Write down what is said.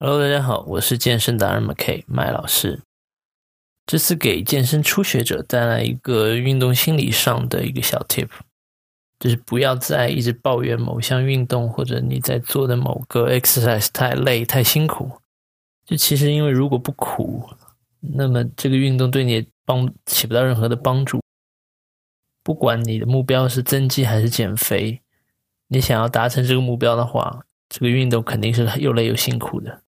Hello，大家好，我是健身达人 McK 麦老师。这次给健身初学者带来一个运动心理上的一个小 tip，就是不要再一直抱怨某项运动或者你在做的某个 exercise 太累太辛苦。就其实因为如果不苦，那么这个运动对你帮起不到任何的帮助。不管你的目标是增肌还是减肥，你想要达成这个目标的话。这个运动肯定是又累又辛苦的。